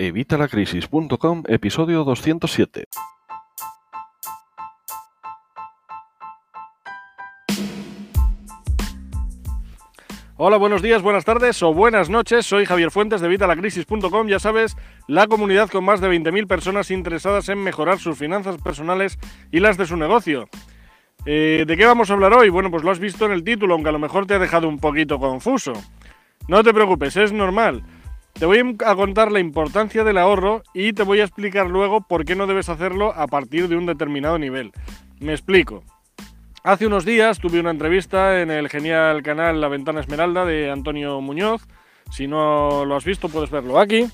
Evitalacrisis.com, episodio 207. Hola, buenos días, buenas tardes o buenas noches. Soy Javier Fuentes de Vitalacrisis.com. Ya sabes, la comunidad con más de 20.000 personas interesadas en mejorar sus finanzas personales y las de su negocio. Eh, ¿De qué vamos a hablar hoy? Bueno, pues lo has visto en el título, aunque a lo mejor te ha dejado un poquito confuso. No te preocupes, es normal. Te voy a contar la importancia del ahorro y te voy a explicar luego por qué no debes hacerlo a partir de un determinado nivel. Me explico. Hace unos días tuve una entrevista en el genial canal La Ventana Esmeralda de Antonio Muñoz. Si no lo has visto, puedes verlo aquí.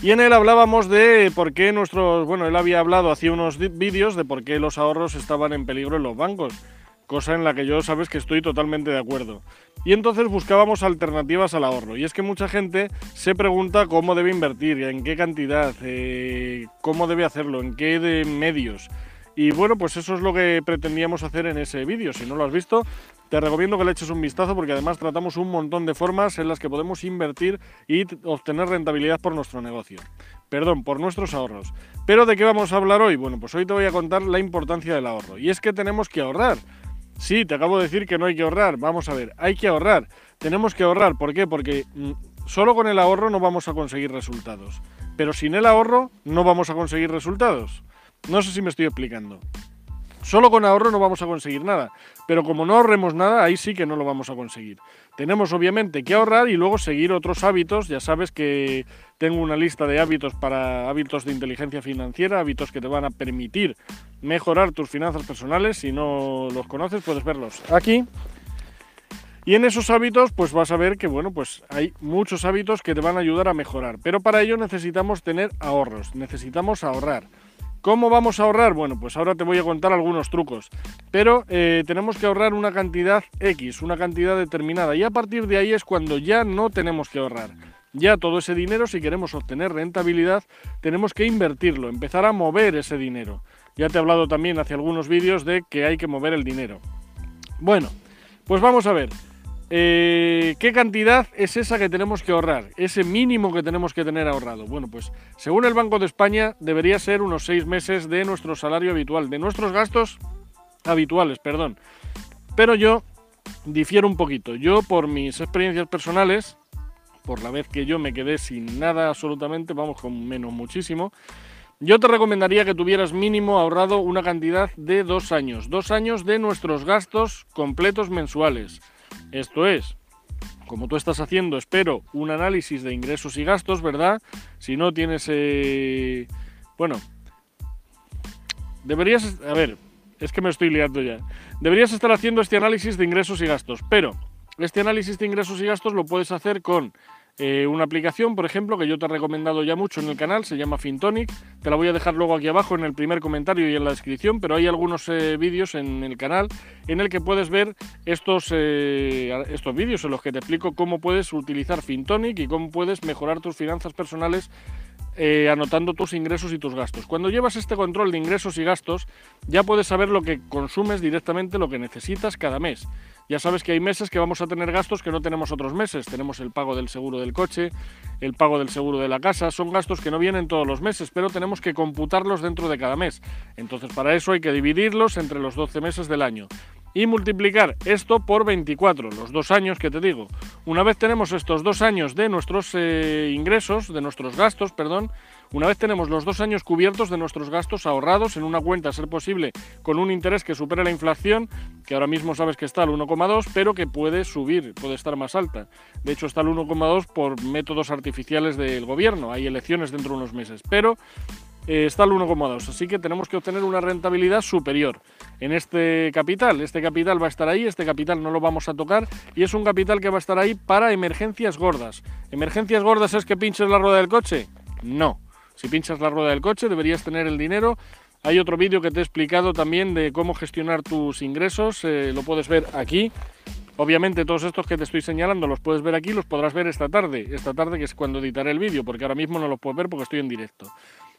Y en él hablábamos de por qué nuestros. Bueno, él había hablado hace unos vídeos de por qué los ahorros estaban en peligro en los bancos. Cosa en la que yo sabes que estoy totalmente de acuerdo. Y entonces buscábamos alternativas al ahorro. Y es que mucha gente se pregunta cómo debe invertir, en qué cantidad, eh, cómo debe hacerlo, en qué medios. Y bueno, pues eso es lo que pretendíamos hacer en ese vídeo. Si no lo has visto, te recomiendo que le eches un vistazo porque además tratamos un montón de formas en las que podemos invertir y obtener rentabilidad por nuestro negocio. Perdón, por nuestros ahorros. Pero ¿de qué vamos a hablar hoy? Bueno, pues hoy te voy a contar la importancia del ahorro. Y es que tenemos que ahorrar. Sí, te acabo de decir que no hay que ahorrar. Vamos a ver, hay que ahorrar. Tenemos que ahorrar. ¿Por qué? Porque mm, solo con el ahorro no vamos a conseguir resultados. Pero sin el ahorro no vamos a conseguir resultados. No sé si me estoy explicando. Solo con ahorro no vamos a conseguir nada, pero como no ahorremos nada, ahí sí que no lo vamos a conseguir. Tenemos obviamente que ahorrar y luego seguir otros hábitos. Ya sabes que tengo una lista de hábitos para hábitos de inteligencia financiera, hábitos que te van a permitir mejorar tus finanzas personales. Si no los conoces, puedes verlos aquí. Y en esos hábitos, pues vas a ver que, bueno, pues hay muchos hábitos que te van a ayudar a mejorar. Pero para ello necesitamos tener ahorros, necesitamos ahorrar. ¿Cómo vamos a ahorrar? Bueno, pues ahora te voy a contar algunos trucos. Pero eh, tenemos que ahorrar una cantidad X, una cantidad determinada. Y a partir de ahí es cuando ya no tenemos que ahorrar. Ya todo ese dinero, si queremos obtener rentabilidad, tenemos que invertirlo, empezar a mover ese dinero. Ya te he hablado también hace algunos vídeos de que hay que mover el dinero. Bueno, pues vamos a ver. Eh, ¿Qué cantidad es esa que tenemos que ahorrar? Ese mínimo que tenemos que tener ahorrado. Bueno, pues según el Banco de España debería ser unos seis meses de nuestro salario habitual, de nuestros gastos habituales, perdón. Pero yo difiero un poquito. Yo por mis experiencias personales, por la vez que yo me quedé sin nada absolutamente, vamos con menos muchísimo, yo te recomendaría que tuvieras mínimo ahorrado una cantidad de dos años. Dos años de nuestros gastos completos mensuales. Esto es, como tú estás haciendo, espero, un análisis de ingresos y gastos, ¿verdad? Si no tienes... Eh, bueno, deberías... A ver, es que me estoy liando ya. Deberías estar haciendo este análisis de ingresos y gastos, pero este análisis de ingresos y gastos lo puedes hacer con eh, una aplicación, por ejemplo, que yo te he recomendado ya mucho en el canal, se llama Fintonic. Te la voy a dejar luego aquí abajo en el primer comentario y en la descripción, pero hay algunos eh, vídeos en el canal en el que puedes ver estos, eh, estos vídeos en los que te explico cómo puedes utilizar Fintonic y cómo puedes mejorar tus finanzas personales anotando tus ingresos y tus gastos. Cuando llevas este control de ingresos y gastos, ya puedes saber lo que consumes directamente, lo que necesitas cada mes. Ya sabes que hay meses que vamos a tener gastos que no tenemos otros meses. Tenemos el pago del seguro del coche, el pago del seguro de la casa. Son gastos que no vienen todos los meses, pero tenemos que computarlos dentro de cada mes. Entonces para eso hay que dividirlos entre los 12 meses del año y multiplicar esto por 24, los dos años que te digo. Una vez tenemos estos dos años de nuestros eh, ingresos, de nuestros gastos, perdón, una vez tenemos los dos años cubiertos de nuestros gastos ahorrados en una cuenta, a ser posible, con un interés que supere la inflación, que ahora mismo sabes que está al 1,2, pero que puede subir, puede estar más alta. De hecho, está al 1,2 por métodos artificiales del gobierno. Hay elecciones dentro de unos meses, pero eh, está al 1,2. Así que tenemos que obtener una rentabilidad superior en este capital. Este capital va a estar ahí, este capital no lo vamos a tocar y es un capital que va a estar ahí para emergencias gordas. ¿Emergencias gordas es que pinches la rueda del coche? No. Si pinchas la rueda del coche deberías tener el dinero. Hay otro vídeo que te he explicado también de cómo gestionar tus ingresos, eh, lo puedes ver aquí. Obviamente todos estos que te estoy señalando los puedes ver aquí, los podrás ver esta tarde, esta tarde que es cuando editaré el vídeo, porque ahora mismo no los puedes ver porque estoy en directo.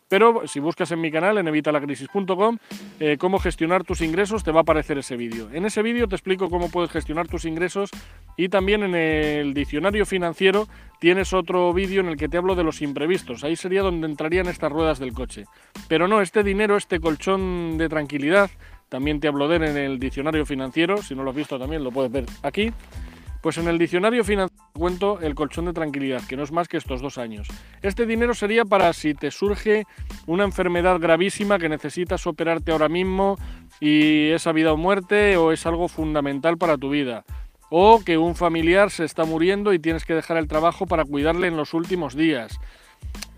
Pero si buscas en mi canal, en evitalacrisis.com, eh, cómo gestionar tus ingresos, te va a aparecer ese vídeo. En ese vídeo te explico cómo puedes gestionar tus ingresos y también en el diccionario financiero tienes otro vídeo en el que te hablo de los imprevistos. Ahí sería donde entrarían estas ruedas del coche. Pero no, este dinero, este colchón de tranquilidad, también te hablo de él en el diccionario financiero. Si no lo has visto también lo puedes ver aquí. Pues en el diccionario financiero cuento el colchón de tranquilidad, que no es más que estos dos años. Este dinero sería para si te surge una enfermedad gravísima que necesitas operarte ahora mismo y es a vida o muerte o es algo fundamental para tu vida. O que un familiar se está muriendo y tienes que dejar el trabajo para cuidarle en los últimos días.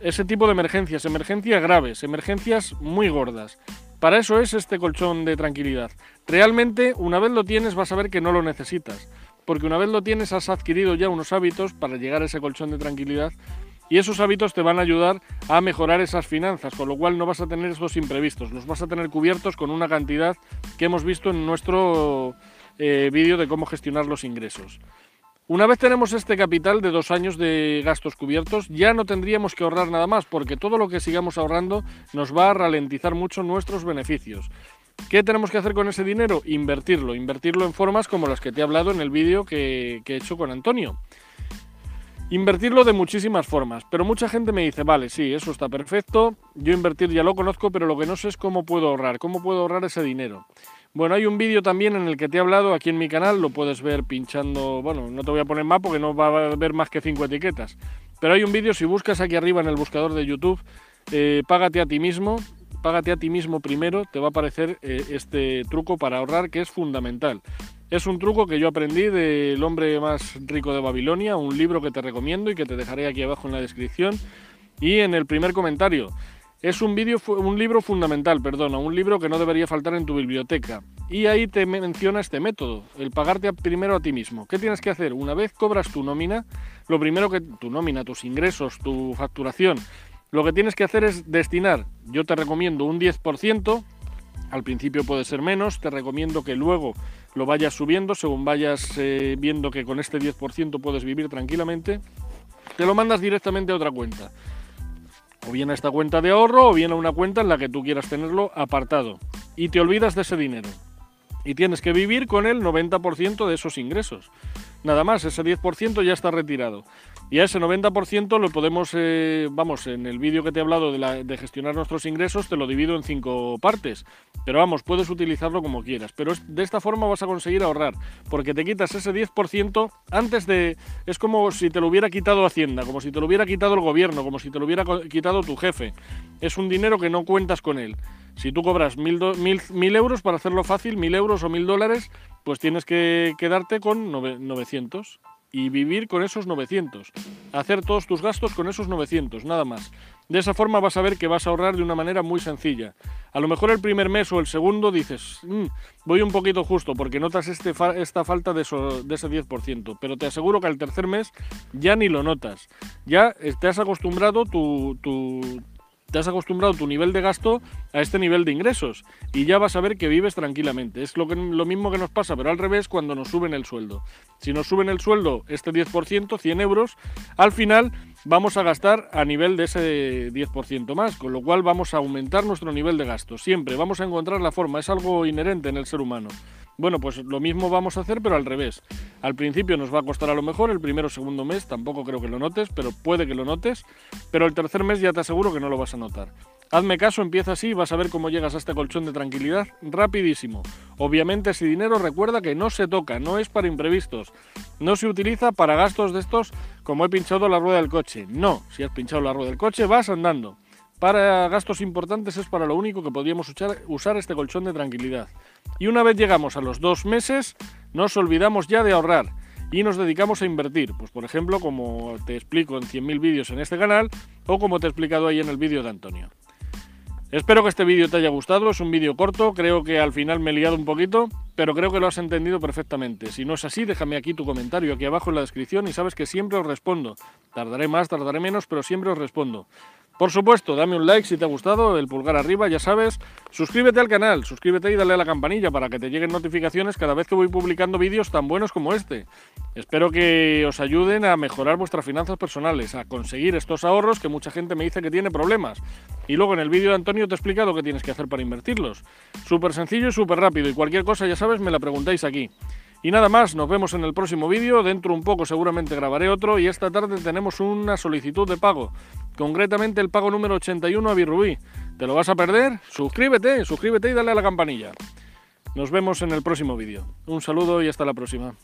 Ese tipo de emergencias, emergencias graves, emergencias muy gordas. Para eso es este colchón de tranquilidad. Realmente, una vez lo tienes, vas a ver que no lo necesitas porque una vez lo tienes has adquirido ya unos hábitos para llegar a ese colchón de tranquilidad y esos hábitos te van a ayudar a mejorar esas finanzas, con lo cual no vas a tener estos imprevistos, los vas a tener cubiertos con una cantidad que hemos visto en nuestro eh, vídeo de cómo gestionar los ingresos. Una vez tenemos este capital de dos años de gastos cubiertos, ya no tendríamos que ahorrar nada más, porque todo lo que sigamos ahorrando nos va a ralentizar mucho nuestros beneficios. ¿Qué tenemos que hacer con ese dinero? Invertirlo, invertirlo en formas como las que te he hablado en el vídeo que, he hecho con Antonio. Invertirlo de muchísimas formas, pero mucha gente me dice, vale, sí, eso está perfecto, yo invertir ya lo conozco, pero lo que no sé es cómo puedo ahorrar, cómo puedo ahorrar ese dinero. Bueno, hay un vídeo también en el que te he hablado aquí en mi canal, lo puedes ver pinchando, bueno, no te voy a poner más porque no va a haber más que cinco etiquetas, pero hay un vídeo, si buscas aquí arriba en el buscador de YouTube, eh, págate a ti mismo, págate a ti mismo primero, te va a aparecer eh, este truco para ahorrar que es fundamental. Es un truco que yo aprendí del hombre más rico de Babilonia, un libro que te recomiendo y que te dejaré aquí abajo en la descripción y en el primer comentario. Es un, vídeo, un libro fundamental, perdona, un libro que no debería faltar en tu biblioteca. Y ahí te menciona este método, el pagarte primero a ti mismo. ¿Qué tienes que hacer? Una vez cobras tu nómina, lo primero que tu nómina, tus ingresos, tu facturación, lo que tienes que hacer es destinar, yo te recomiendo un 10%, al principio puede ser menos, te recomiendo que luego lo vayas subiendo según vayas eh, viendo que con este 10% puedes vivir tranquilamente, te lo mandas directamente a otra cuenta. O bien a esta cuenta de ahorro o bien a una cuenta en la que tú quieras tenerlo apartado. Y te olvidas de ese dinero. Y tienes que vivir con el 90% de esos ingresos. Nada más, ese 10% ya está retirado. Y a ese 90% lo podemos, eh, vamos, en el vídeo que te he hablado de, gestionar nuestros ingresos, te lo divido en cinco partes. Pero vamos, puedes utilizarlo como quieras. Pero de esta forma vas a conseguir ahorrar, porque te quitas ese 10% antes de... Es como si te lo hubiera quitado Hacienda, como si te lo hubiera quitado el gobierno, como si te lo hubiera quitado tu jefe. Es un dinero que no cuentas con él. Si tú cobras mil, euros, para hacerlo fácil, mil euros o mil dólares, pues tienes que quedarte con 900 y vivir con esos 900. Hacer todos tus gastos con esos 900, nada más. De esa forma vas a ver que vas a ahorrar de una manera muy sencilla. A lo mejor el primer mes o el segundo dices, mm, voy un poquito justo porque notas este esta falta de, ese 10%, pero te aseguro que al tercer mes ya ni lo notas. Ya te has acostumbrado tu, tu, te has acostumbrado tu nivel de gasto a este nivel de ingresos y ya vas a ver que vives tranquilamente. Es lo, mismo que nos pasa, pero al revés cuando nos suben el sueldo. Si nos suben el sueldo este 10%, 100 euros, al final vamos a gastar a nivel de ese 10% más, con lo cual vamos a aumentar nuestro nivel de gasto. Siempre vamos a encontrar la forma, es algo inherente en el ser humano. Bueno, pues lo mismo vamos a hacer, pero al revés. Al principio nos va a costar a lo mejor el primero o segundo mes, tampoco creo que lo notes, pero puede que lo notes, pero el tercer mes ya te aseguro que no lo vas a notar. Hazme caso, empieza así y vas a ver cómo llegas a este colchón de tranquilidad rapidísimo. Obviamente ese dinero recuerda que no se toca, no es para imprevistos, no se utiliza para gastos de estos como he pinchado la rueda del coche. No, si has pinchado la rueda del coche vas andando. Para gastos importantes es para lo único que podríamos usar, este colchón de tranquilidad. Y una vez llegamos a los dos meses, nos olvidamos ya de ahorrar y nos dedicamos a invertir. Pues por ejemplo, como te explico en 100.000 vídeos en este canal o como te he explicado ahí en el vídeo de Antonio. Espero que este vídeo te haya gustado, es un vídeo corto, creo que al final me he liado un poquito, pero creo que lo has entendido perfectamente. Si no es así, déjame aquí tu comentario, aquí abajo en la descripción y sabes que siempre os respondo. Tardaré más, tardaré menos, pero siempre os respondo. Por supuesto, dame un like si te ha gustado, el pulgar arriba, ya sabes. Suscríbete al canal, suscríbete y dale a la campanilla para que te lleguen notificaciones cada vez que voy publicando vídeos tan buenos como este. Espero que os ayuden a mejorar vuestras finanzas personales, a conseguir estos ahorros que mucha gente me dice que tiene problemas. Y luego en el vídeo de Antonio te he explicado qué tienes que hacer para invertirlos. Súper sencillo y súper rápido y cualquier cosa ya sabes me la preguntáis aquí. Y nada más, nos vemos en el próximo vídeo, dentro un poco seguramente grabaré otro y esta tarde tenemos una solicitud de pago, concretamente el pago número 81 a Birrubí. ¿Te lo vas a perder? Suscríbete, suscríbete y dale a la campanilla. Nos vemos en el próximo vídeo. Un saludo y hasta la próxima.